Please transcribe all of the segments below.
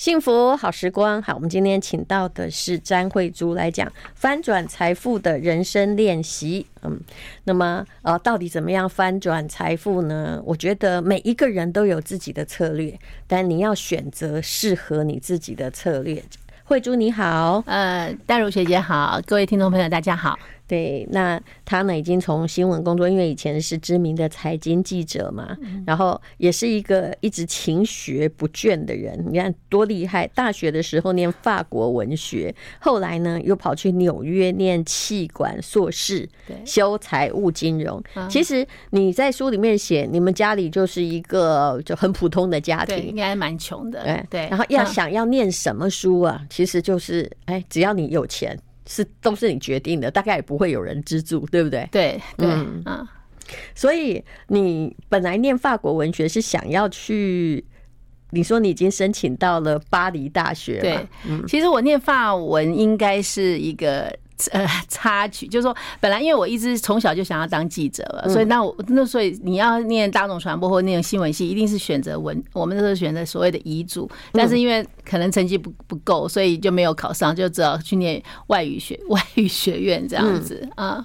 幸福好时光，好，我们今天请到的是詹慧珠来讲翻转财富的人生练习。嗯，那么呃，到底怎么样翻转财富呢？我觉得每一个人都有自己的策略，但你要选择适合你自己的策略。慧珠你好，呃，淡如学姐好，各位听众朋友大家好。对，那他呢已经从新闻工作，因为以前是知名的财经记者嘛，然后也是一个一直勤学不倦的人。你看多厉害！大学的时候念法国文学，后来呢又跑去纽约念企管硕士，修财务金融。其实你在书里面写，你们家里就是一个就很普通的家庭，应该蛮穷的。对对，然后要想要念什么书啊，其实就是哎，只要你有钱。是都是你决定的，大概也不会有人资助，对不对？对对嗯，嗯，所以你本来念法国文学是想要去，你说你已经申请到了巴黎大学，对，嗯，其实我念法文应该是一个。呃，插曲就是说，本来因为我一直从小就想要当记者了，所以那我那所以你要念大众传播或念新闻系，一定是选择文。我们那时候选择所谓的遗嘱，但是因为可能成绩不不够，所以就没有考上，就只好去念外语学 外语学院这样子啊。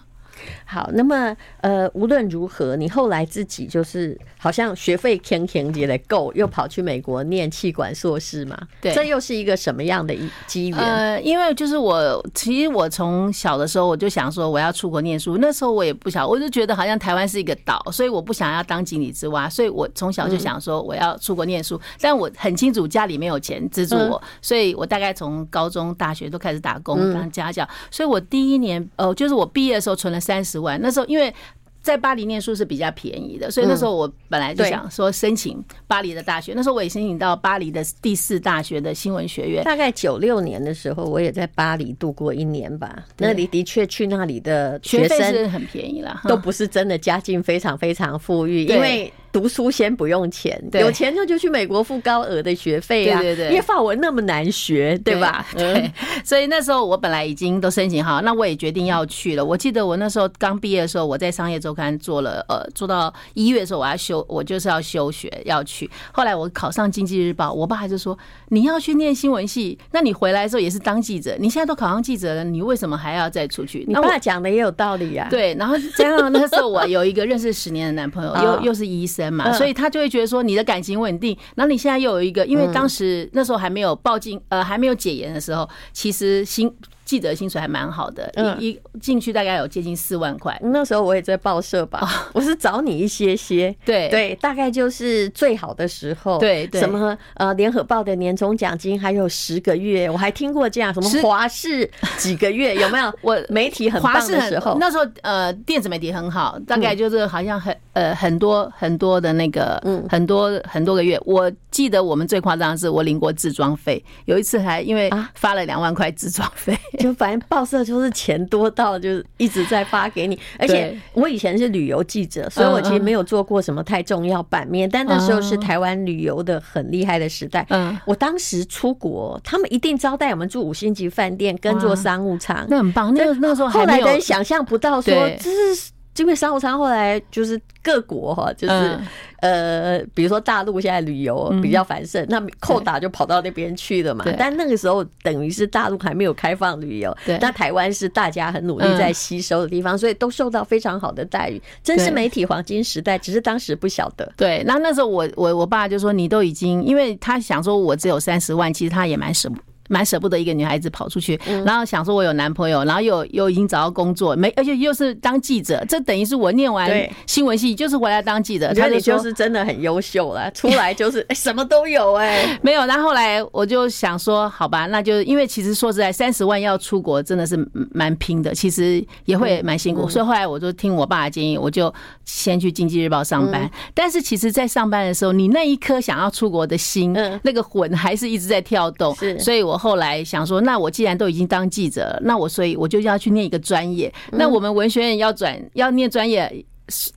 好，那么呃，无论如何，你后来自己就是好像学费天天也得够，又跑去美国念气管硕士嘛？对，这又是一个什么样的一机缘？呃，因为就是我其实我从小的时候我就想说我要出国念书，那时候我也不想，我就觉得好像台湾是一个岛，所以我不想要当井底之蛙，所以我从小就想说我要出国念书，但我很清楚家里没有钱资助我，所以我大概从高中、大学都开始打工当家教，所以我第一年呃，就是我毕业的时候存了三。十万，那时候因为在巴黎念书是比较便宜的，所以那时候我本来就想说申请巴黎的大学。那时候我也申请到巴黎的第四大学的新闻学院。大概九六年的时候，我也在巴黎度过一年吧。那里的确去那里的学生是很便宜了，都不是真的家境非常非常富裕，因为。读书先不用钱，有钱就就去美国付高额的学费啊！对对对，因为法文那么难学，对吧？对，所以那时候我本来已经都申请好，那我也决定要去了。我记得我那时候刚毕业的时候，我在商业周刊做了，呃，做到一月的时候，我要休，我就是要休学要去。后来我考上经济日报，我爸就说，你要去念新闻系，那你回来的时候也是当记者，你现在都考上记者了，你为什么还要再出去？你爸讲的也有道理啊。对，然后加上那时候我有一个认识十年的男朋友，又又是医生。嘛，所以他就会觉得说你的感情稳定，然后你现在又有一个，因为当时那时候还没有报警，呃，还没有解严的时候，其实新。记者薪水还蛮好的，一一进去大概有接近四万块。那时候我也在报社吧，我是找你一些些，对对，大概就是最好的时候。对，什么呃，联合报的年终奖金还有十个月，我还听过这样，什么华视几个月 有没有？我媒体很棒的时候，那时候呃，电子媒体很好，大概就是好像很呃很多很多的那个，嗯，很多很多个月。我记得我们最夸张的是我领过自装费，有一次还因为发了两万块自装费。就反正报社就是钱多到就是一直在发给你，而且我以前是旅游记者，所以我其实没有做过什么太重要版面。但那时候是台湾旅游的很厉害的时代，嗯，我当时出国，他们一定招待我们住五星级饭店，跟坐商务舱，那很棒。那那时候后来的人想象不到说这是。因为商务舱后来就是各国哈，就是呃，比如说大陆现在旅游比较繁盛，那扣打就跑到那边去了嘛。但那个时候等于是大陆还没有开放旅游，那台湾是大家很努力在吸收的地方，所以都受到非常好的待遇，真是媒体黄金时代。只是当时不晓得。对，那那时候我我我爸就说，你都已经，因为他想说我只有三十万，其实他也蛮舍不。蛮舍不得一个女孩子跑出去，然后想说我有男朋友，然后又又已经找到工作，没而且又是当记者，这等于是我念完新闻系就是回来当记者。他你就是真的很优秀了，出来就是 哎什么都有哎，没有。然后后来我就想说，好吧，那就因为其实说实在，三十万要出国真的是蛮拼的，其实也会蛮辛苦，所以后来我就听我爸的建议，我就先去经济日报上班。但是其实，在上班的时候，你那一颗想要出国的心，那个魂还是一直在跳动，所以我。后来想说，那我既然都已经当记者了，那我所以我就要去念一个专业。那我们文学院要转要念专业，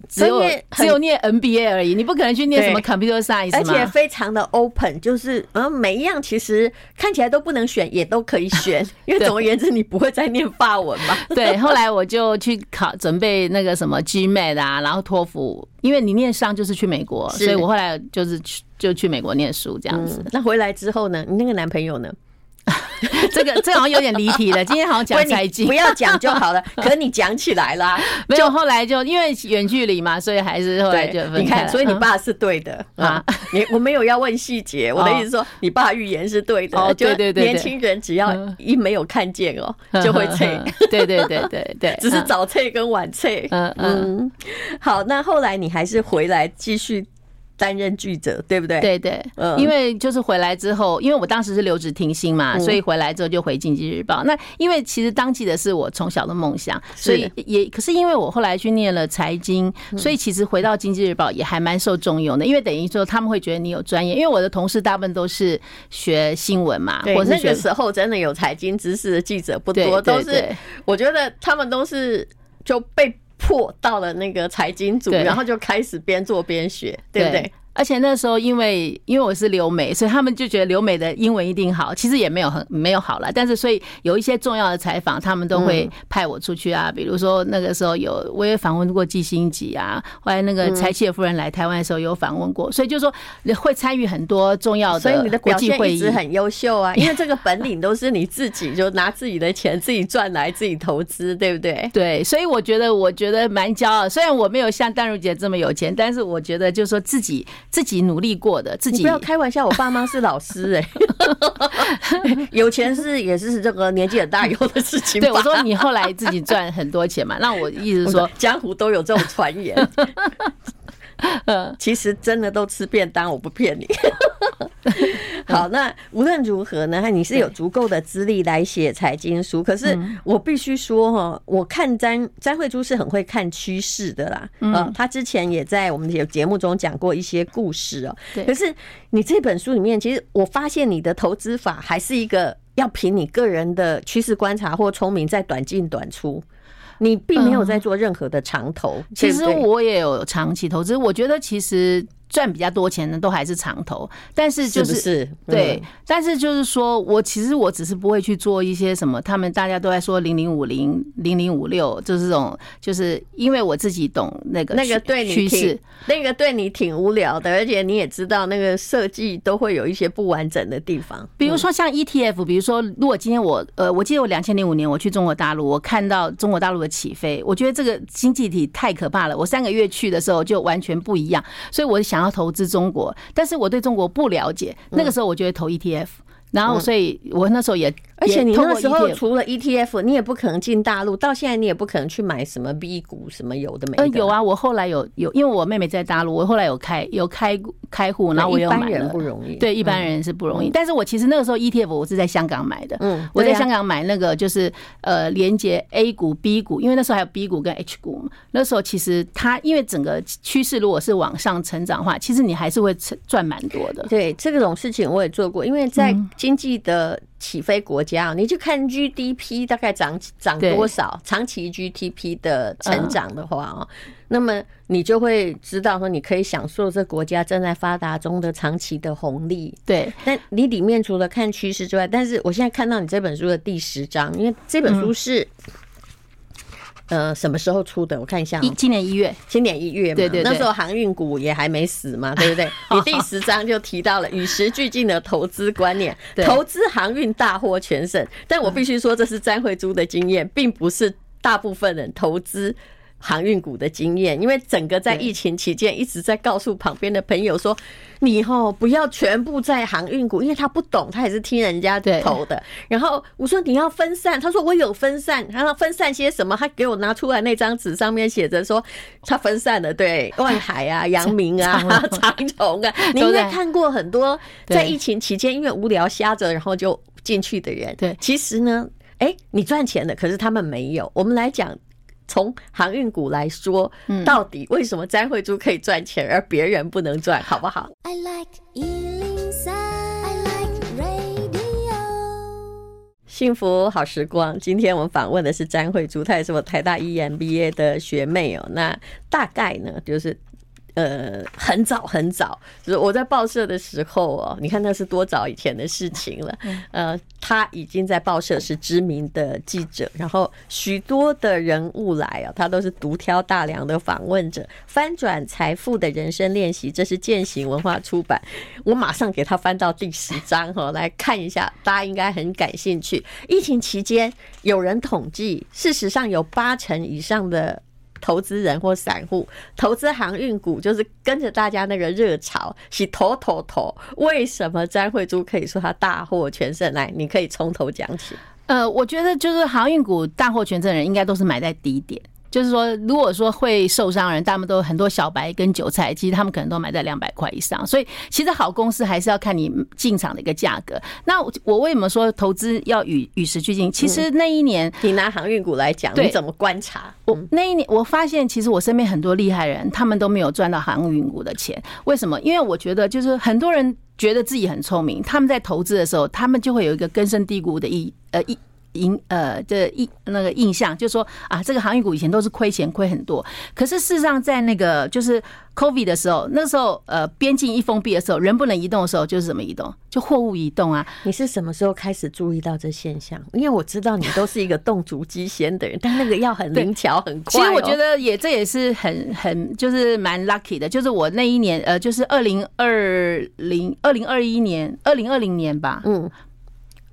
只有只有念 MBA 而已，你不可能去念什么 Computer Science，而且非常的 open，就是嗯，每一样其实看起来都不能选，也都可以选，因为总而言之，你不会再念法文嘛。对，后来我就去考，准备那个什么 GMAT 啊，然后托福，因为你念商就是去美国，所以我后来就是去就去美国念书这样子。那回来之后呢？你那个男朋友呢？这个这好像有点离题了。今天好像讲财经，不要讲就好了。可是你讲起来啦，没有后来就因为远距离嘛，所以还是后来就分开。你看，所以你爸是对的啊。你我没有要问细节，我的意思说，你爸预言是对的。哦对对对，年轻人只要一没有看见哦，就会脆。对对对对对，只是早脆跟晚脆。嗯嗯。好，那后来你还是回来继续。担任记者，对不对？对对，嗯，因为就是回来之后，因为我当时是留职停薪嘛，所以回来之后就回《经济日报》。那因为其实当记者是我从小的梦想，所以也可是因为我后来去念了财经，所以其实回到《经济日报》也还蛮受重用的，因为等于说他们会觉得你有专业。因为我的同事大部分都是学新闻嘛，我那个时候真的有财经知识的记者不多，都是我觉得他们都是就被。破到了那个财经组，然后就开始边做边学，对不对？而且那时候，因为因为我是留美，所以他们就觉得留美的英文一定好。其实也没有很没有好了，但是所以有一些重要的采访，他们都会派我出去啊。比如说那个时候有我也访问过季星吉啊，后来那个柴契尔夫人来台湾的时候有访问过，所以就说会参与很多重要的，所以你的表现一直很优秀啊。因为这个本领都是你自己就拿自己的钱自己赚来自己投资，对不对？对，所以我觉得我觉得蛮骄傲。虽然我没有像淡如姐这么有钱，但是我觉得就是说自己。自己努力过的，自己不要开玩笑。我爸妈是老师哎、欸，有钱是也是这个年纪很大以后的事情。对，我说你后来自己赚很多钱嘛，那我意思说江湖都有这种传言。呃，其实真的都吃便当，我不骗你。好，那无论如何呢，你是有足够的资历来写财经书。可是我必须说哈，我看詹詹慧珠是很会看趋势的啦。嗯，他之前也在我们的节目中讲过一些故事哦。对。可是你这本书里面，其实我发现你的投资法还是一个要凭你个人的趋势观察或聪明，在短进短出。你并没有在做任何的长投。其实我也有长期投资，我觉得其实。赚比较多钱的都还是长投，但是就是，对，但是就是说我其实我只是不会去做一些什么，他们大家都在说零零五零零零五六，就是这种，就是因为我自己懂那个那个对你趋势，那个对你挺无聊的，而且你也知道那个设计都会有一些不完整的地方。比如说像 ETF，比如说如果今天我呃，我记得我两千零五年我去中国大陆，我看到中国大陆的起飞，我觉得这个经济体太可怕了。我三个月去的时候就完全不一样，所以我想。想要投资中国，但是我对中国不了解。那个时候，我就会投 ETF。然后，所以我那时候也，而且你那时候除了 ETF，你也不可能进大陆。到现在，你也不可能去买什么 B 股，什么有的没的。呃，有啊，我后来有有，因为我妹妹在大陆，我后来有开有开开户，然后我有买了。一般人不容易，对，一般人是不容易。但是我其实那个时候 ETF 我是在香港买的，嗯，我在香港买那个就是呃连接 A 股、B 股，因为那时候还有 B 股跟 H 股嘛。那时候其实它因为整个趋势如果是往上成长的话，其实你还是会赚蛮多的。对，这种事情我也做过，因为在。经济的起飞国家，你就看 GDP 大概涨涨多少，长期 GDP 的成长的话哦，那么你就会知道说，你可以享受这国家正在发达中的长期的红利。对，但你里面除了看趋势之外，但是我现在看到你这本书的第十章，因为这本书是。呃，什么时候出的？我看一下，一今年一月，今年一月嘛，对对，那时候航运股也还没死嘛，对不对？你第十章就提到了与时俱进的投资观念，投资航运大获全胜。但我必须说，这是詹慧珠的经验，并不是大部分人投资。航运股的经验，因为整个在疫情期间一直在告诉旁边的朋友说：“你齁不要全部在航运股，因为他不懂，他也是听人家投的。”然后我说：“你要分散。”他说：“我有分散。”他说分散些什么？他给我拿出来那张纸，上面写着说他分散了，对，万海啊、阳明啊、长荣啊。你应该看过很多在疫情期间因为无聊瞎着然后就进去的人。对，其实呢，哎，你赚钱了，可是他们没有。我们来讲。从航运股来说，到底为什么詹慧珠可以赚钱，而别人不能赚，好不好？I like 103, I like radio. 幸福好时光。今天我们访问的是詹慧珠，她也是我台大 EMBA 的学妹哦。那大概呢，就是。呃，很早很早，就是我在报社的时候哦，你看那是多早以前的事情了。呃，他已经在报社是知名的记者，然后许多的人物来啊，他都是独挑大梁的访问者。翻转财富的人生练习，这是践行文化出版。我马上给他翻到第十章哈，来看一下，大家应该很感兴趣。疫情期间，有人统计，事实上有八成以上的。投资人或散户投资航运股，就是跟着大家那个热潮，洗头头头。为什么詹慧珠可以说她大获全胜？来，你可以从头讲起。呃，我觉得就是航运股大获全胜的人，应该都是买在低点。就是说，如果说会受伤的人，他们都很多小白跟韭菜，其实他们可能都买在两百块以上。所以，其实好公司还是要看你进场的一个价格。那我为什么说投资要与与时俱进？其实那一年，你拿航运股来讲，你怎么观察？我那一年我发现，其实我身边很多厉害人，他们都没有赚到航运股的钱。为什么？因为我觉得，就是很多人觉得自己很聪明，他们在投资的时候，他们就会有一个根深蒂固的一呃一。印呃的印那个印象，就是说啊，这个航运股以前都是亏钱亏很多。可是事实上，在那个就是 COVID 的时候，那时候呃边境一封闭的时候，人不能移动的时候，就是怎么移动？就货物移动啊。你是什么时候开始注意到这现象？因为我知道你都是一个动足机先的人，但那个要很灵巧很快。其实我觉得也这也是很很就是蛮 lucky 的，就是我那一年呃就是二零二零二零二一年二零二零年吧，嗯，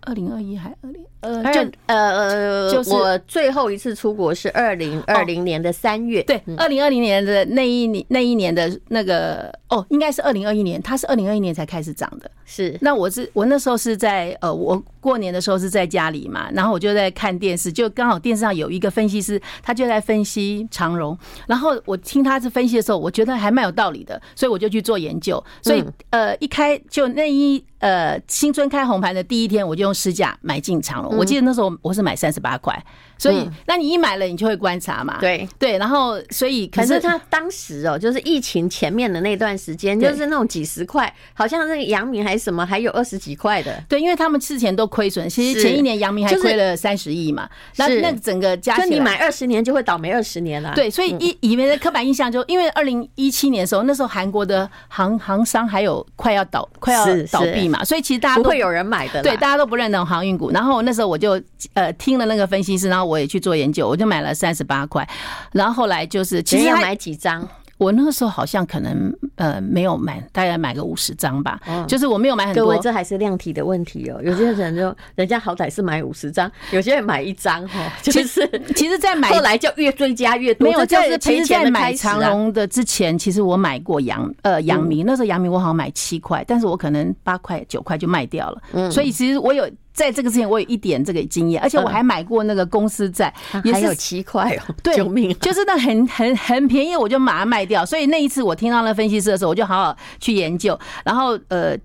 二零二一还二零。呃，就呃呃，就是我最后一次出国是二零二零年的三月，对，二零二零年的那一年那一年的那个哦，应该是二零二一年，它是二零二一年才开始涨的，是。那我是我那时候是在呃，我过年的时候是在家里嘛，然后我就在看电视，就刚好电视上有一个分析师，他就在分析长荣，然后我听他是分析的时候，我觉得还蛮有道理的，所以我就去做研究，所以呃，一开就那一呃新春开红盘的第一天，我就用市价买进长荣。我记得那时候我是买三十八块，所以那你一买了，你就会观察嘛。对对，然后所以可是他当时哦，就是疫情前面的那段时间，就是那种几十块，好像那个阳明还是什么，还有二十几块的。对，因为他们之前都亏损，其实前一年阳明还亏了三十亿嘛。那那整个加起来，就你买二十年就会倒霉二十年了。对，所以以以为的刻板印象就，因为二零一七年的时候，那时候韩国的航航商还有快要倒快要倒闭嘛，所以其实大家都不会有人买的。对，大家都不认同航运股。然后那时候我就。呃，听了那个分析师，然后我也去做研究，我就买了三十八块，然后后来就是其实要买几张？我那个时候好像可能呃没有买，大概买个五十张吧。就是我没有买很多。各位，这还是量体的问题哦。有些人就人家好歹是买五十张，有些人买一张 哈。就是其实，在买后来就越追加越多。没有，就是其实在买长荣的之前，其实我买过杨呃杨明，那时候杨明我好像买七块，但是我可能八块九块就卖掉了。嗯，所以其实我有。在这个之前，我有一点这个经验，而且我还买过那个公司债，也是还有七块哦，对，救命！就是那很很很便宜，我就马上卖掉。所以那一次我听到那分析师的时候，我就好好去研究，然后呃，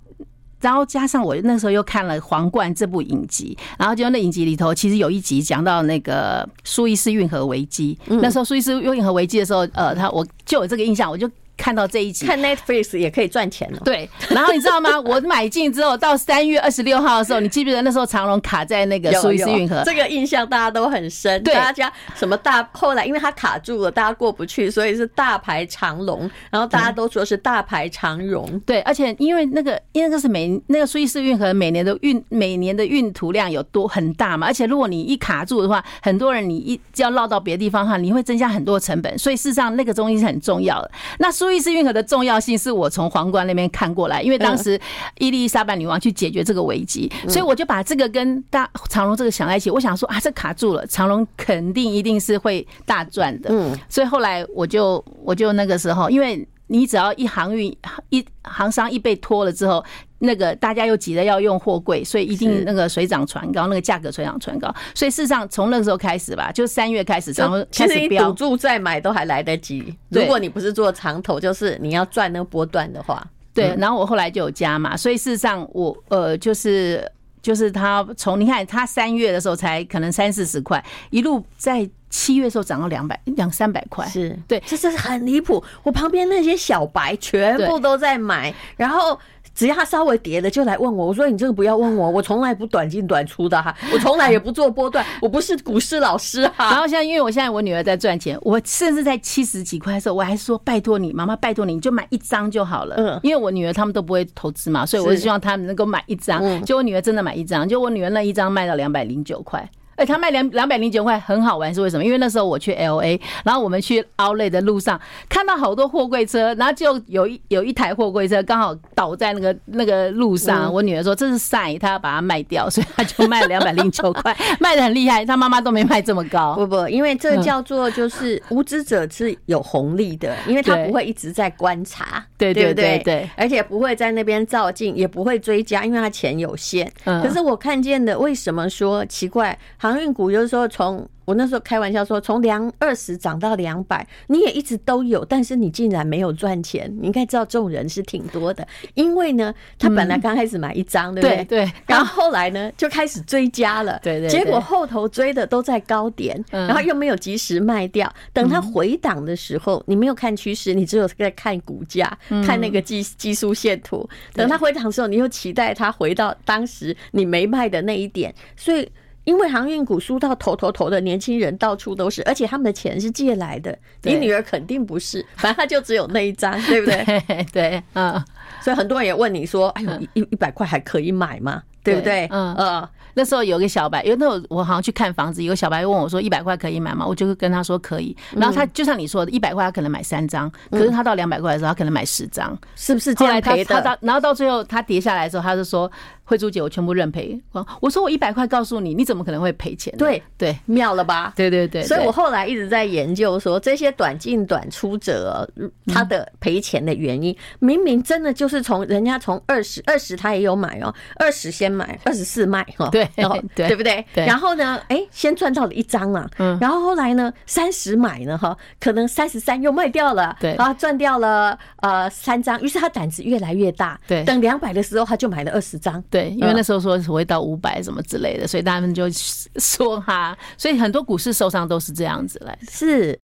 然后加上我那时候又看了《皇冠》这部影集，然后就那影集里头其实有一集讲到那个苏伊士运河危机，那时候苏伊士运河危机的时候，呃，他我就有这个印象，我就。看到这一集，看 Netflix 也可以赚钱了。对，然后你知道吗？我买进之后，到三月二十六号的时候，你记不记得那时候长隆卡在那个苏伊士运河？这个印象大家都很深。对，大家什么大后来因为它卡住了，大家过不去，所以是大排长龙。然后大家都说是大排长荣。对，而且因为那个因为那个是每那个苏伊士运河每年的运每年的运途量有多很大嘛，而且如果你一卡住的话，很多人你一要绕到别的地方的话，你会增加很多成本。所以事实上那个东西是很重要的。那苏。苏伊士运河的重要性是我从皇冠那边看过来，因为当时伊丽莎白女王去解决这个危机，所以我就把这个跟大长隆这个想在一起。我想说啊，这卡住了，长隆肯定一定是会大赚的。嗯，所以后来我就我就那个时候，因为你只要一航运一航商一被拖了之后。那个大家又急着要用货柜，所以一定那个水涨船高，那个价格水涨船高。所以事实上从那个时候开始吧，就三月开始，长荣开始赌注再买都还来得及。如果你不是做长头，就是你要赚那个波段的话，对。然后我后来就有加嘛，所以事实上我呃就是就是他从你看他三月的时候才可能三四十块，一路在七月的时候涨到两百两三百块，是对，这是很离谱。我旁边那些小白全部都在买，然后。只要他稍微跌了，就来问我。我说你这个不要问我，我从来不短进短出的哈，我从来也不做波段，我不是股市老师哈。然后现在因为我现在我女儿在赚钱，我甚至在七十几块的时候，我还说拜托你妈妈，拜托你，你就买一张就好了。嗯，因为我女儿他们都不会投资嘛，所以我是希望他们能够买一张。就我女儿真的买一张，就我女儿那一张卖到两百零九块。哎，他卖两两百零九块，很好玩，是为什么？因为那时候我去 LA，然后我们去 Outlet 的路上看到好多货柜车，然后就有一有一台货柜车刚好倒在那个那个路上。我女儿说这是 sign，她要把它卖掉，所以她就卖了两百零九块，卖的很厉害。她妈妈都没卖这么高。不不，因为这叫做就是无知者是有红利的，因为他不会一直在观察，对对对对，而且不会在那边照镜，也不会追加，因为他钱有限。可是我看见的，为什么说奇怪？航运股就是说，从我那时候开玩笑说，从两二十涨到两百，你也一直都有，但是你竟然没有赚钱。你应该知道，这种人是挺多的。因为呢，他本来刚开始买一张，对不对？对。然后后来呢，就开始追加了。对对。结果后头追的都在高点，然后又没有及时卖掉。等他回档的时候，你没有看趋势，你只有在看股价，看那个技技术线图。等他回档的时候，你又期待他回到当时你没卖的那一点，所以。因为航运股输到头头头的年轻人到处都是，而且他们的钱是借来的。你女儿肯定不是，反正她就只有那一张，对不对？对，嗯。所以很多人也问你说：“哎呦，一一百块还可以买吗？对不对？”嗯嗯。那时候有个小白，因为那时候我好像去看房子，有个小白问我说：“一百块可以买吗？”我就跟他说可以。然后他就像你说的，一百块他可能买三张，可是他到两百块的时候，他可能买十张，是不是这样赔的？他到然后到最后他跌下来的时候，他就说。慧珠姐，我全部认赔。我说我一百块告诉你，你怎么可能会赔钱？对对，妙了吧？对对对。所以我后来一直在研究说，这些短进短出者他的赔钱的原因，明明真的就是从人家从二十二十他也有买哦，二十先买，二十四卖哈，对对对不对？然后呢，哎，先赚到了一张嘛，然后后来呢，三十买呢哈，可能三十三又卖掉了，对啊，赚掉了呃三张，于是他胆子越来越大，对，等两百的时候他就买了二十张，对。对，因为那时候说会到五百什么之类的，所以他们就说哈，所以很多股市受伤都是这样子来的。是，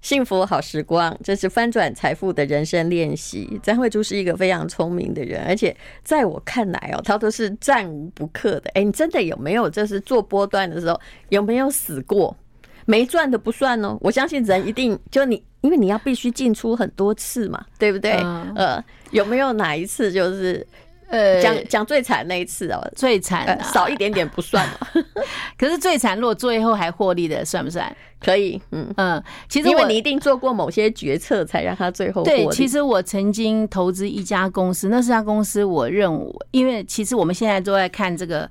幸福好时光，这是翻转财富的人生练习。张慧珠是一个非常聪明的人，而且在我看来哦，他都是战无不克的。哎，你真的有没有就是做波段的时候有没有死过？没赚的不算哦，我相信人一定就你。因为你要必须进出很多次嘛，对不对？呃，有没有哪一次就是呃讲讲最惨那一次哦？最惨少一点点不算嘛？可是最惨，如果最后还获利的，算不算？可以，嗯嗯。其实因为你一定做过某些决策，才让他最后。对，其实我曾经投资一家公司，那是家公司，我认为，因为其实我们现在都在看这个。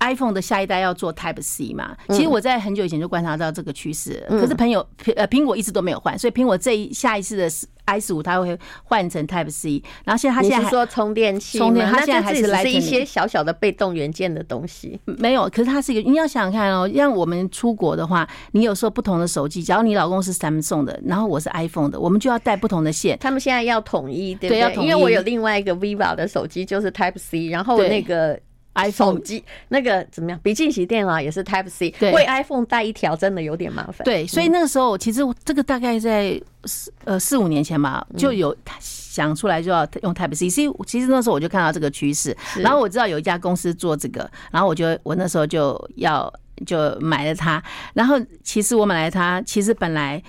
iPhone 的下一代要做 Type C 嘛？其实我在很久以前就观察到这个趋势，可是朋友呃苹果一直都没有换，所以苹果这一下一次的 i 十五它会换成 Type C。然后现在它现在是说充电器，充电它现在还是来一些小小的被动元件的东西，没有。可是它是一个，你要想想看哦，像我们出国的话，你有时候不同的手机，假如你老公是 Samsung 的，然后我是 iPhone 的，我们就要带不同的线。他们现在要统一，对不对？要统一，因为我有另外一个 Vivo 的手机，就是 Type C，然后那个。iPhone 机那个怎么样？笔记型电脑也是 Type C，为 iPhone 带一条真的有点麻烦。对，所以那个时候其实这个大概在四呃四五年前吧，就有想出来就要用 Type C。其实其实那时候我就看到这个趋势，然后我知道有一家公司做这个，然后我就我那时候就要就买了它。然后其实我买了它，其实本来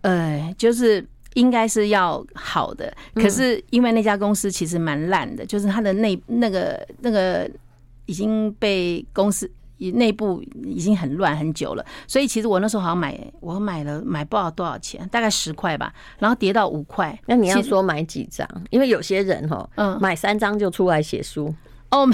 呃就是应该是要好的，可是因为那家公司其实蛮烂的，就是它的内那个那个。已经被公司内部已经很乱很久了，所以其实我那时候好像买，我买了买不知道多少钱，大概十块吧，然后跌到五块。那你要说买几张？因为有些人哈，嗯，买三张就出来写书。哦，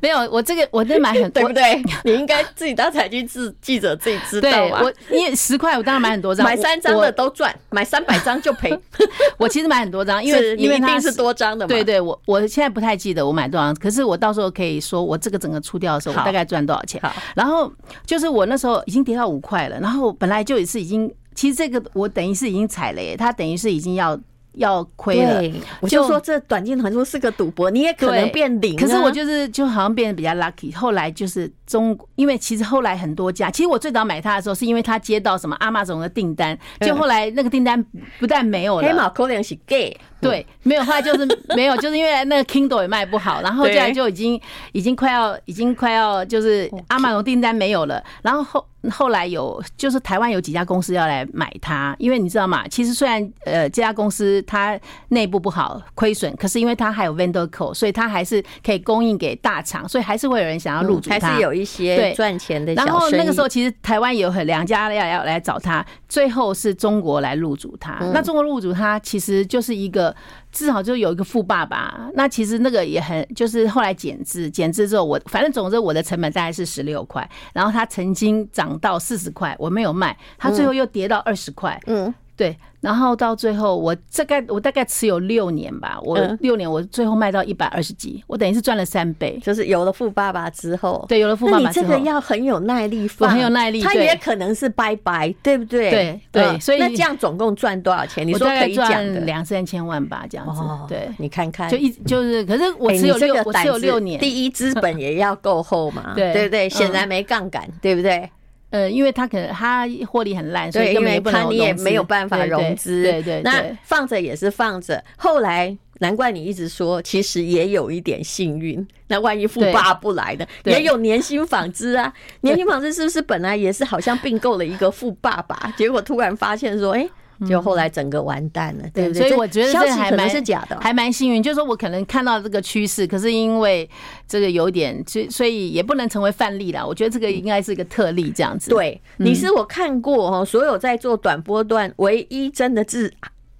没有，我这个我在买很 多，对不对？你应该自己当财经记记者自己知道啊。我因为十块，我当然买很多张，买三张的都赚，买三百张就赔。我其实买很多张，因为因为它是多张的嘛。对对，我我现在不太记得我买多少，可是我到时候可以说我这个整个出掉的时候，我大概赚多少钱。好，然后就是我那时候已经跌到五块了，然后本来就也是已经，其实这个我等于是已经踩雷，它等于是已经要。要亏了。我就说这短镜头是个赌博，你也可能变零。可是我就是就好像变得比较 lucky。后来就是中，因为其实后来很多家，其实我最早买它的时候是因为它接到什么 Amazon 的订单，就后来那个订单不但没有了，黑马可能是 gay。对，没有，后来就是 没有，就是因为那个 Kindle 也卖不好，然后后来就已经已经快要已经快要就是阿玛龙订单没有了，然后后后来有就是台湾有几家公司要来买它，因为你知道吗？其实虽然呃这家公司它内部不好亏损，可是因为它还有 vendor code，所以它还是可以供应给大厂，所以还是会有人想要入驻它，还是有一些赚钱的。然后那个时候其实台湾有很两家要要来找它，最后是中国来入驻它。那中国入驻它其实就是一个。至少就有一个富爸爸，那其实那个也很，就是后来减资，减资之后我反正总之我的成本大概是十六块，然后它曾经涨到四十块，我没有卖，它最后又跌到二十块，嗯，对。然后到最后，我大概我大概持有六年吧，我六年我最后卖到一百二十几，我等于是赚了三倍。就是有了富爸爸之后，对，有了富爸爸之后，你这个要很有耐力我，很有耐力。他也可能是拜拜，对不对？对对，所以那这样总共赚多少钱？你说可以讲两三千万吧，这样子。对，你看看，就一就是，可是我持有六，我持有六年，第一资本也要够厚嘛，对对对，显然没杠杆，对不对？呃，因为他可能他获利很烂，所以因为他你也没有办法融资，对对，那放着也是放着。后来难怪你一直说，其实也有一点幸运。那万一富爸不来的，也有年薪纺织啊。年薪纺织是不是本来也是好像并购了一个富爸爸，结果突然发现说，哎。就后来整个完蛋了，对不对？所以我觉得这还蛮是假的，还蛮幸运。就是说我可能看到这个趋势，可是因为这个有点，所所以也不能成为范例啦。我觉得这个应该是一个特例，这样子。对，你是我看过哦，所有在做短波段唯一真的是，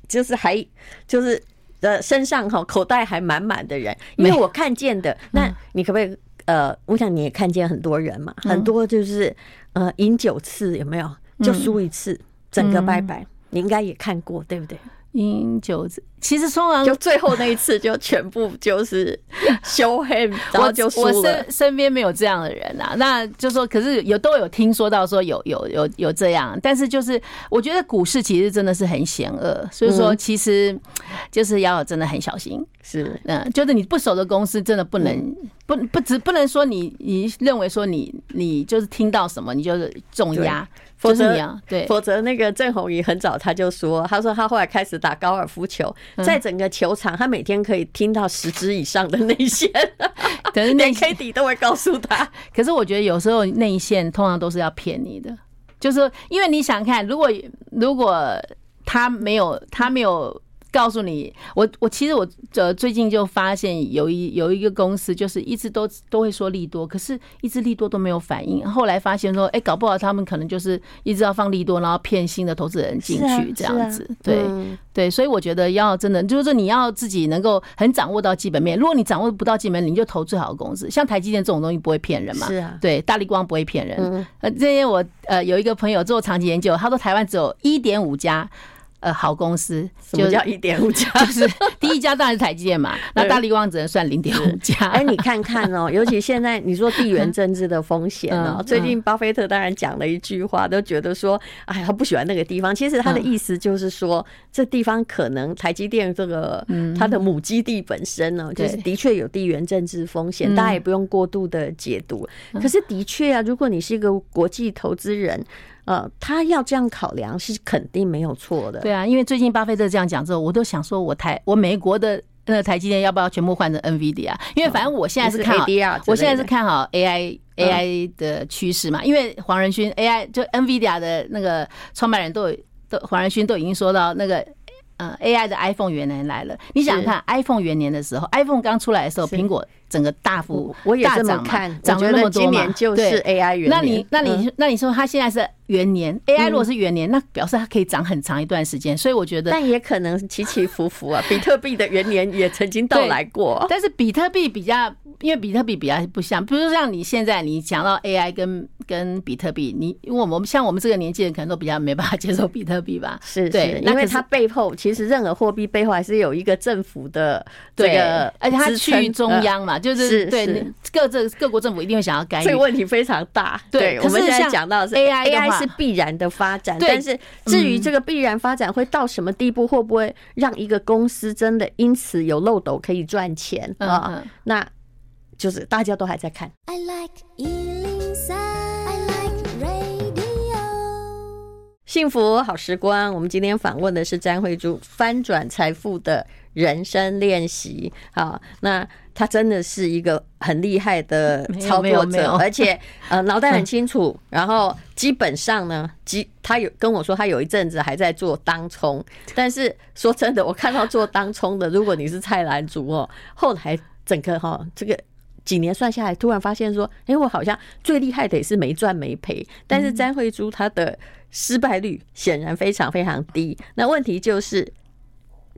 就是还就是呃身上哈口袋还满满的人，因为我看见的。那你可不可以呃，我想你也看见很多人嘛，很多就是呃赢九次有没有就输一次，整个拜拜。你应该也看过，对不对？饮酒，其实通常就最后那一次就全部就是 show him，然后就输了。我身身边没有这样的人啊，那就说，可是有都有听说到说有有有有这样，但是就是我觉得股市其实真的是很险恶，所以说其实就是要真的很小心。是，嗯，就是你不熟的公司真的不能不不只不能说你你认为说你你就是听到什么你就是重压。否则，对，否则那个郑红宇很早他就说，他说他后来开始打高尔夫球，在整个球场，他每天可以听到十支以上的内线，可是连 K D 都会告诉他。可是我觉得有时候内线通常都是要骗你的，就是因为你想看，如果如果他没有他没有。告诉你，我我其实我呃最近就发现有一有一个公司，就是一直都都会说利多，可是一直利多都没有反应。后来发现说，哎，搞不好他们可能就是一直要放利多，然后骗新的投资人进去这样子。对对，所以我觉得要真的就是说你要自己能够很掌握到基本面。如果你掌握不到基本面，你就投最好的公司。像台积电这种东西不会骗人嘛？是啊。对，大立光不会骗人。呃，这些我呃有一个朋友做长期研究，他说台湾只有一点五家。呃，好公司，什么叫一点五家？就是第一家当然是台积电嘛，那大力旺只能算零点五家。哎，你看看哦，尤其现在你说地缘政治的风险哦，最近巴菲特当然讲了一句话，都觉得说，哎，他不喜欢那个地方。其实他的意思就是说，这地方可能台积电这个它的母基地本身呢，就是的确有地缘政治风险，大家也不用过度的解读。可是的确啊，如果你是一个国际投资人。呃，他要这样考量是肯定没有错的。对啊，因为最近巴菲特这样讲之后，我都想说，我台我美国的那个台积电要不要全部换成 NVIDIA？因为反正我现在是看好，我现在是看好 AI AI 的趋势嘛。因为黄仁勋 AI 就 NVIDIA 的那个创办人都有都黄仁勋都已经说到那个。嗯，AI 的 iPhone 元年来了。你想想看，iPhone 元年的时候，iPhone 刚出来的时候，苹果整个大幅我也这么看，涨了那么多嘛。就是 AI 元年。那你那你那你说它现在是元年，AI 如果是元年，那表示它可以涨很长一段时间。所以我觉得，但也可能起起伏伏啊。比特币的元年也曾经到来过，但是比特币比较因为比特币比较不像，比如说像你现在你讲到 AI 跟跟比特币，你因为我们像我们这个年纪人可能都比较没办法接受比特币吧？是，是，对，因为它背后其实任何货币背后还是有一个政府的这个，而且它去中央嘛，就是对各这各国政府一定会想要干预，这个问题非常大。对，我们现在讲到的是 AI AI 是必然的发展，但是至于这个必然发展会到什么地步，会不会让一个公司真的因此有漏斗可以赚钱啊？那就是大家都还在看。I like 幸福好时光，我们今天访问的是詹慧珠，翻转财富的人生练习。好，那他真的是一个很厉害的操作者，而且呃脑袋很清楚。然后基本上呢，基他有跟我说，他有一阵子还在做当冲。但是说真的，我看到做当冲的，如果你是菜篮族哦，后来整个哈这个几年算下来，突然发现说，哎，我好像最厉害的也是没赚没赔。但是詹慧珠她的。失败率显然非常非常低。那问题就是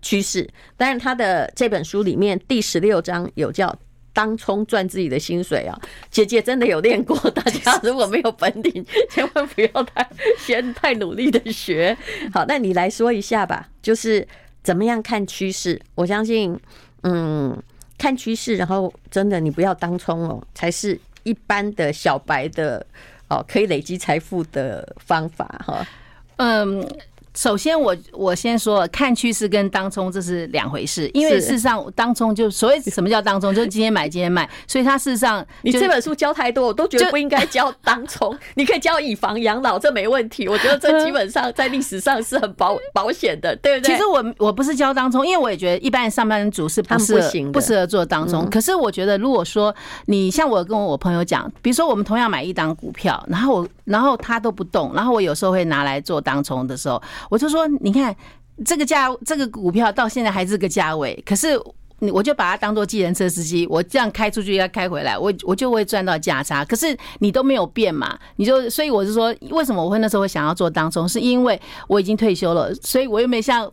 趋势。当然，他的这本书里面第十六章有叫“当冲赚自己的薪水”啊，姐姐真的有练过。大家 如果没有本领，千万不要太先太努力的学。好，那你来说一下吧，就是怎么样看趋势？我相信，嗯，看趋势，然后真的你不要当冲哦，才是一般的小白的。哦，可以累积财富的方法哈，嗯。首先我，我我先说，看趋势跟当冲这是两回事，因为事实上当冲就所谓什么叫当冲，就是今天买今天卖，所以它事实上你这本书教太多，我都觉得不应该教当冲，你可以教以房养老，这没问题，我觉得这基本上在历史上是很保保险的，对不对？其实我我不是教当冲，因为我也觉得一般上班族是不适合不适合做当冲。可是我觉得如果说你像我跟我朋友讲，比如说我们同样买一档股票，然后我然后他都不动，然后我有时候会拿来做当冲的时候。我就说，你看这个价，这个股票到现在还是个价位，可是。我就把它当做计程车司机，我这样开出去要开回来，我我就会赚到价差。可是你都没有变嘛，你就所以我是说，为什么我会那时候会想要做当中，是因为我已经退休了，所以我又没像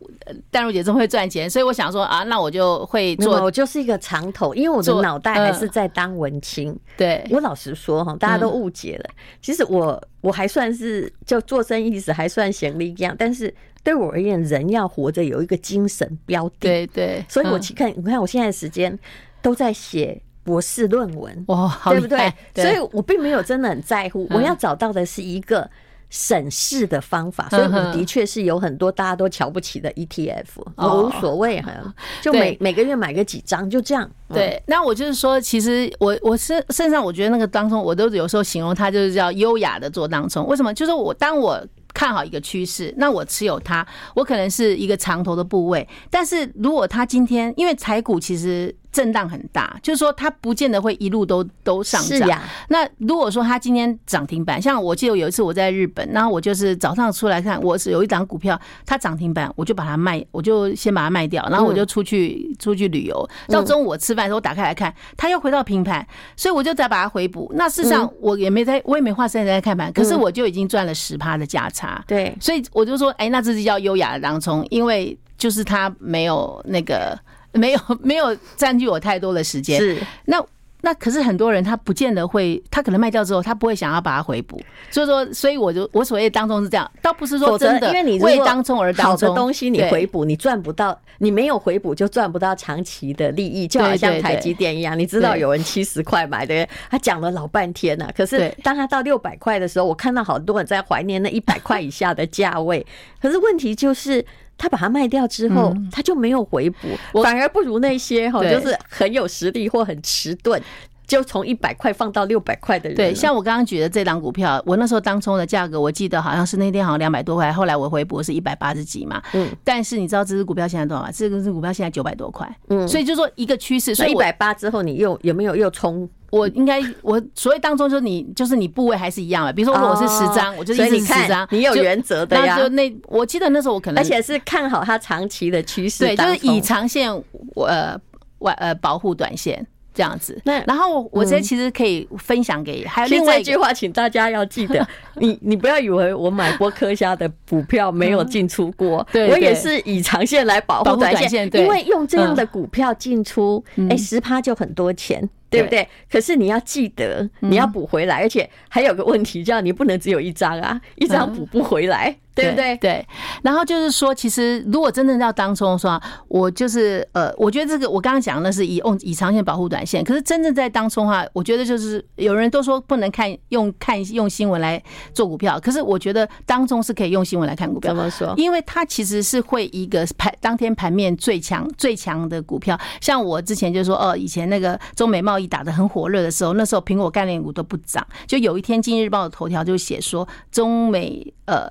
淡如姐这么会赚钱，所以我想说啊，那我就会做。我就是一个长头，因为我的脑袋还是在当文青。对，我老实说哈，大家都误解了。其实我我还算是就做生意时还算闲力一样，但是。对我而言，人要活着有一个精神标的。对对，所以我去看，你看我现在的时间都在写博士论文，哇，对不对？所以我并没有真的很在乎，我要找到的是一个省事的方法。所以我的确是有很多大家都瞧不起的 ETF，我无所谓哈，就每每个月买个几张，就这样。对，那我就是说，其实我我身身上，我觉得那个当中，我都有时候形容它就是叫优雅的做当中。为什么？就是我当我。看好一个趋势，那我持有它，我可能是一个长头的部位。但是如果它今天，因为财股其实。震荡很大，就是说它不见得会一路都都上涨。是呀。那如果说它今天涨停板，像我记得有一次我在日本，然后我就是早上出来看，我是有一档股票，它涨停板，我就把它卖，我就先把它卖掉，然后我就出去出去旅游。到中午我吃饭的时候，我打开来看，它又回到平盘，所以我就再把它回补。那事实上我也没在，我也没花时间在看盘，可是我就已经赚了十趴的价差。对，所以我就说，哎，那这是叫优雅的当冲，因为就是它没有那个。没有没有占据我太多的时间，是那那可是很多人他不见得会，他可能卖掉之后他不会想要把它回补，所以说所以我就我所谓当中是这样，倒不是说真的，因为你为当中而当冲，好的东西你回补你赚不到，你没有回补就赚不到长期的利益，就好像台积电一样，你知道有人七十块买的，他讲了老半天呐，可是当他到六百块的时候，我看到好多人在怀念那一百块以下的价位，可是问题就是。他把它卖掉之后，他就没有回补，反而不如那些哈，就是很有实力或很迟钝，就从一百块放到六百块的人。对，像我刚刚举的这档股票，我那时候当冲的价格，我记得好像是那天好像两百多块，后来我回补是一百八十几嘛。嗯。但是你知道这支股票现在多少吗？这个这股票现在九百多块。嗯。所以就说一个趋势，所以一百八之后，你又有没有又冲？我应该，我所谓当中就是你，就是你部位还是一样的。比如说，我是十张，我就一直十张。你有原则的呀。那就那，我记得那时候我可能，而且是看好它长期的趋势。对，就是以长线呃外呃保护短线这样子。那然后我这些其实可以分享给还有另外一句话，请大家要记得，你你不要以为我买波克虾的股票没有进出过，对，我也是以长线来保护短线，因为用这样的股票进出，哎，十趴就很多钱。对不对？可是你要记得，你要补回来，而且还有个问题，叫你不能只有一张啊，一张补不回来。对不对？对，然后就是说，其实如果真的要当冲的话，我就是呃，我觉得这个我刚刚讲的是以用以长线保护短线，可是真正在当冲的话，我觉得就是有人都说不能看用看用新闻来做股票，可是我觉得当中是可以用新闻来看股票。怎么说？因为它其实是会一个盘当天盘面最强最强的股票，像我之前就说哦，以前那个中美贸易打得很火热的时候，那时候苹果概念股都不涨，就有一天《今日报》的头条就写说中美呃。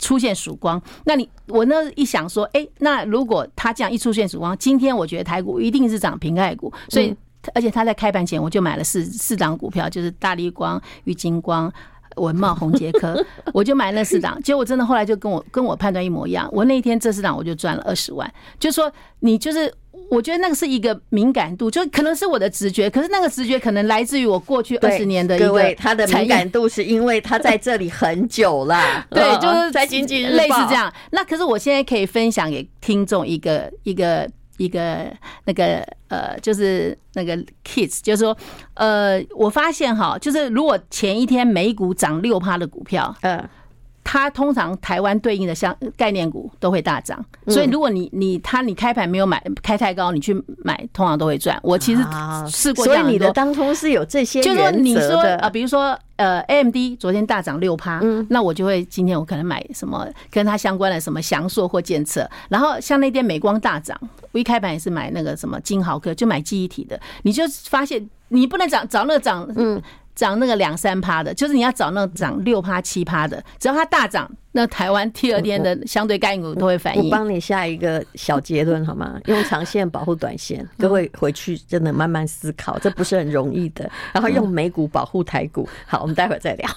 出现曙光，那你我那一想说，哎，那如果他这样一出现曙光，今天我觉得台股一定是涨平盖股，所以而且他在开盘前我就买了四四档股票，就是大立光、玉金光、文茂、宏杰科，我就买了那四档，结果真的后来就跟我跟我判断一模一样，我那一天这四档我就赚了二十万，就说你就是。我觉得那个是一个敏感度，就可能是我的直觉，可是那个直觉可能来自于我过去二十年的一个。各位，他的敏感度是因为他在这里很久了，对，就是在经济日类似这样。那可是我现在可以分享给听众一个一个一个那个呃，就是那个 kids，就是说呃，我发现哈，就是如果前一天美股涨六趴的股票，嗯。它通常台湾对应的像概念股都会大涨，所以如果你你它你开盘没有买开太高，你去买通常都会赚。我其实试过所以你的当初是有这些，就是说你说啊，比如说呃，AMD 昨天大涨六趴，那我就会今天我可能买什么跟它相关的什么祥硕或建测，然后像那天美光大涨，我一开盘也是买那个什么金豪科，就买记忆体的，你就发现你不能涨涨那个涨嗯。涨那个两三趴的，就是你要找那个涨六趴七趴的，只要它大涨，那台湾第二天的相对概念股都会反应。我帮你下一个小结论好吗？用长线保护短线，各位回去真的慢慢思考，这不是很容易的。然后用美股保护台股，好，我们待会儿再聊。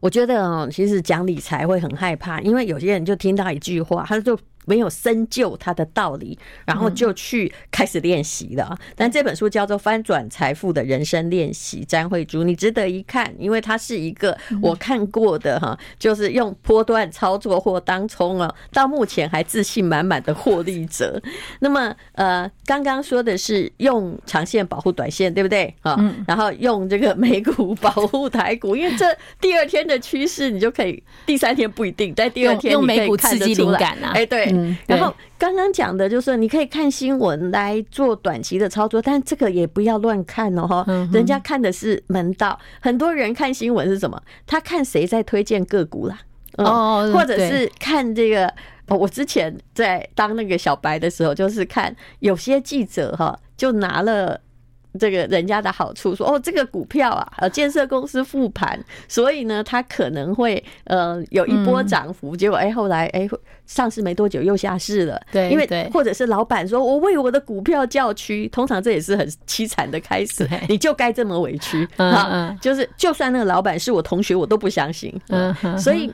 我觉得哦，其实讲理财会很害怕，因为有些人就听到一句话，他就。没有深究它的道理，然后就去开始练习了。但这本书叫做《翻转财富的人生练习》，詹慧珠，你值得一看，因为它是一个我看过的哈，就是用波段操作或当冲啊，到目前还自信满满的获利者。那么呃，刚刚说的是用长线保护短线，对不对啊？然后用这个美股保护台股，因为这第二天的趋势，你就可以第三天不一定，在第二天用美股刺激灵感啊。哎，对。嗯，然后刚刚讲的就是你可以看新闻来做短期的操作，但这个也不要乱看哦，哈，人家看的是门道。很多人看新闻是什么？他看谁在推荐个股啦，哦，或者是看这个。我之前在当那个小白的时候，就是看有些记者哈，就拿了。这个人家的好处说哦，这个股票啊，呃，建设公司复盘，所以呢，它可能会呃有一波涨幅。结果哎，后来哎上市没多久又下市了。对，因为或者是老板说我为我的股票叫屈，通常这也是很凄惨的开始。你就该这么委屈啊！就是就算那个老板是我同学，我都不相信。嗯，所以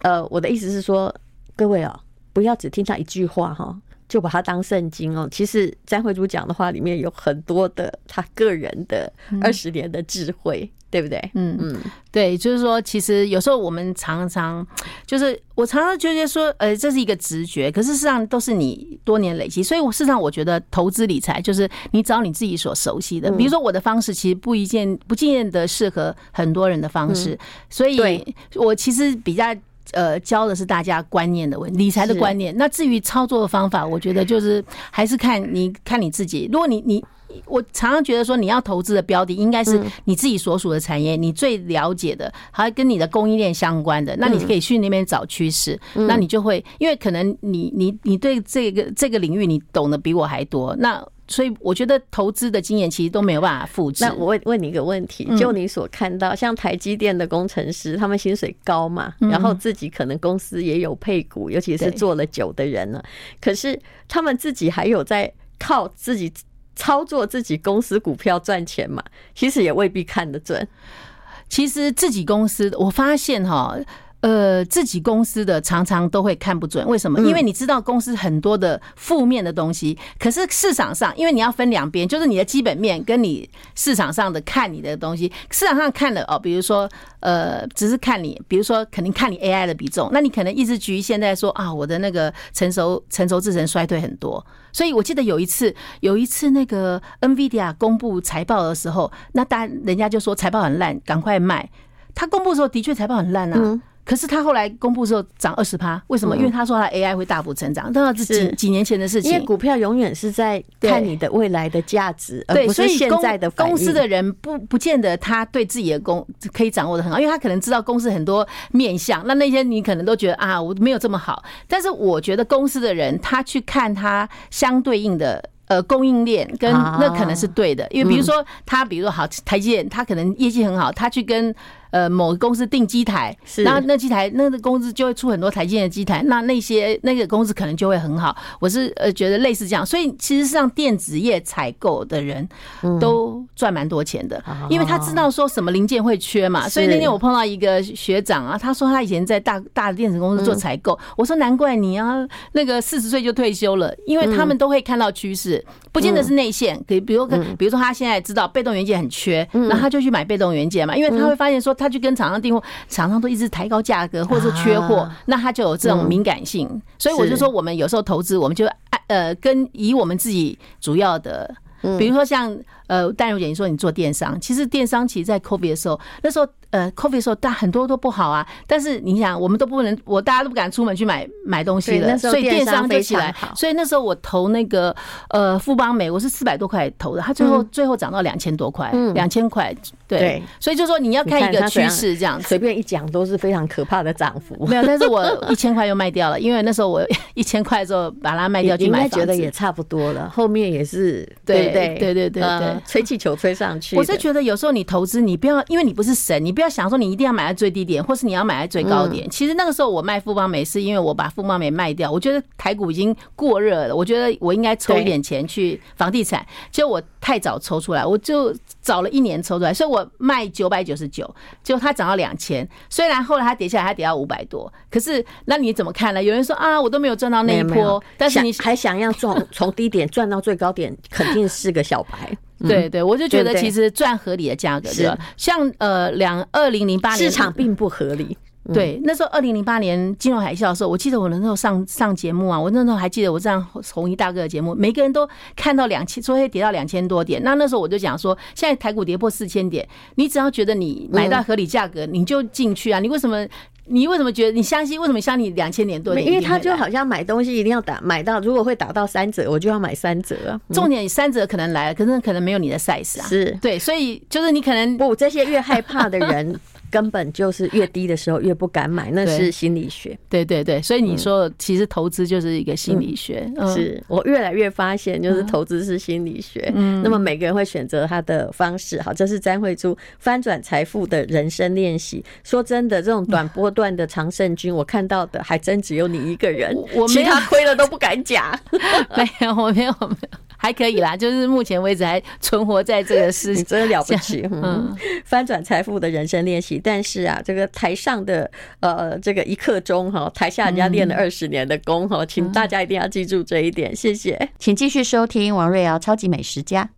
呃，我的意思是说，各位啊，不要只听他一句话哈。就把它当圣经哦。其实詹慧珠讲的话里面有很多的他个人的二十年的智慧，嗯、对不对？嗯嗯，对，就是说，其实有时候我们常常就是我常常觉得说，呃，这是一个直觉，可是事实上都是你多年累积。所以，我事实上我觉得投资理财就是你找你自己所熟悉的。比如说，我的方式其实不一见不见得适合很多人的方式，所以我其实比较。呃，教的是大家观念的问题，理财的观念。那至于操作的方法，我觉得就是还是看你看你自己。如果你你，我常常觉得说，你要投资的标的应该是你自己所属的产业，你最了解的，还跟你的供应链相关的，那你可以去那边找趋势，那你就会，因为可能你你你对这个这个领域你懂得比我还多，那。所以我觉得投资的经验其实都没有办法复制。那我问问你一个问题，就你所看到，像台积电的工程师，他们薪水高嘛，然后自己可能公司也有配股，尤其是做了久的人了。可是他们自己还有在靠自己操作自己公司股票赚钱嘛？其实也未必看得准。其实自己公司，我发现哈。呃，自己公司的常常都会看不准，为什么？因为你知道公司很多的负面的东西，可是市场上，因为你要分两边，就是你的基本面跟你市场上的看你的东西，市场上看的哦，比如说呃，只是看你，比如说肯定看你 AI 的比重，那你可能一直局限在说啊，我的那个成熟成熟制程衰退很多，所以我记得有一次有一次那个 NVIDIA 公布财报的时候，那当然人家就说财报很烂，赶快卖。他公布的时候的确财报很烂啊。可是他后来公布之后涨二十趴，为什么？因为他说他 AI 会大幅成长，那是几几年前的事情。因为股票永远是在看你的未来的价值，而不是现在的公司的人不不见得他对自己的公可以掌握的很好，因为他可能知道公司很多面向，那那些你可能都觉得啊，我没有这么好。但是我觉得公司的人他去看他相对应的呃供应链，跟那可能是对的，因为比如说他比如说好台积电，他可能业绩很好，他去跟。呃，某个公司订机台，然后那机台那个公司就会出很多台积电的机台，那那些那个公司可能就会很好。我是呃觉得类似这样，所以其实上电子业采购的人都赚蛮多钱的，因为他知道说什么零件会缺嘛。所以那天我碰到一个学长啊，他说他以前在大大的电子公司做采购，我说难怪你啊，那个四十岁就退休了，因为他们都会看到趋势，不见得是内线，可以比如比如说他现在知道被动元件很缺，然后他就去买被动元件嘛，因为他会发现说。他去跟厂商订货，厂商都一直抬高价格，或者说缺货，那他就有这种敏感性。所以我就说，我们有时候投资，我们就按呃跟以我们自己主要的，比如说像呃淡如姐，你说你做电商，其实电商其实，在 COVID 的时候，那时候。呃，COVID 的时候，但很多都不好啊。但是你想，我们都不能，我大家都不敢出门去买买东西了，所以电商就起来。所以那时候我投那个呃富邦美，我是四百多块投的，它最后最后涨到两千多块，两千块。对，所以就说你要看一个趋势，这样随便一讲都是非常可怕的涨幅。没有，但是我 一千块又卖掉了，因为那时候我 一千块之后把它卖掉去买房子，觉得也差不多了。后面也是对对对对对对，吹气球吹上去。我是觉得有时候你投资，你不要因为你不是神，你。不要想说你一定要买在最低点，或是你要买在最高点。其实那个时候我卖富邦美，是因为我把富邦美卖掉，我觉得台股已经过热了，我觉得我应该抽一点钱去房地产。结果我太早抽出来，我就早了一年抽出来，所以我卖九百九十九，结果它涨到两千。虽然后来它跌下来，它跌到五百多，可是那你怎么看呢？有人说啊，我都没有赚到那一波，但是你还想要赚从低点赚到最高点，肯定是个小白。对对，我就觉得其实赚合理的价格，是像呃两二零零八年市场并不合理。对，那时候二零零八年金融海啸的时候，我记得我那时候上上节目啊，我那时候还记得我上红衣大哥的节目，每个人都看到两千，说会跌到两千多点。那那时候我就讲说，现在台股跌破四千点，你只要觉得你买到合理价格，你就进去啊。你为什么？你为什么觉得你相信？为什么相信两千年多点？因为他就好像买东西一定要打买到，如果会打到三折，我就要买三折啊。重点三折可能来了，可是可能没有你的 size 啊。是对，所以就是你可能不这些越害怕的人。根本就是越低的时候越不敢买，那是心理学。对对对，所以你说其实投资就是一个心理学。是我越来越发现，就是投资是心理学。嗯，那么每个人会选择他的方式。好，这是詹慧珠翻转财富的人生练习。说真的，这种短波段的常胜军，我看到的还真只有你一个人，我其他亏了都不敢讲。没有，我没有，没有。还可以啦，就是目前为止还存活在这个世界，真的了不起。嗯，翻转财富的人生练习，但是啊，这个台上的呃这个一刻钟哈，台下人家练了二十年的功哈，请大家一定要记住这一点。谢谢，请继续收听王瑞瑶超级美食家。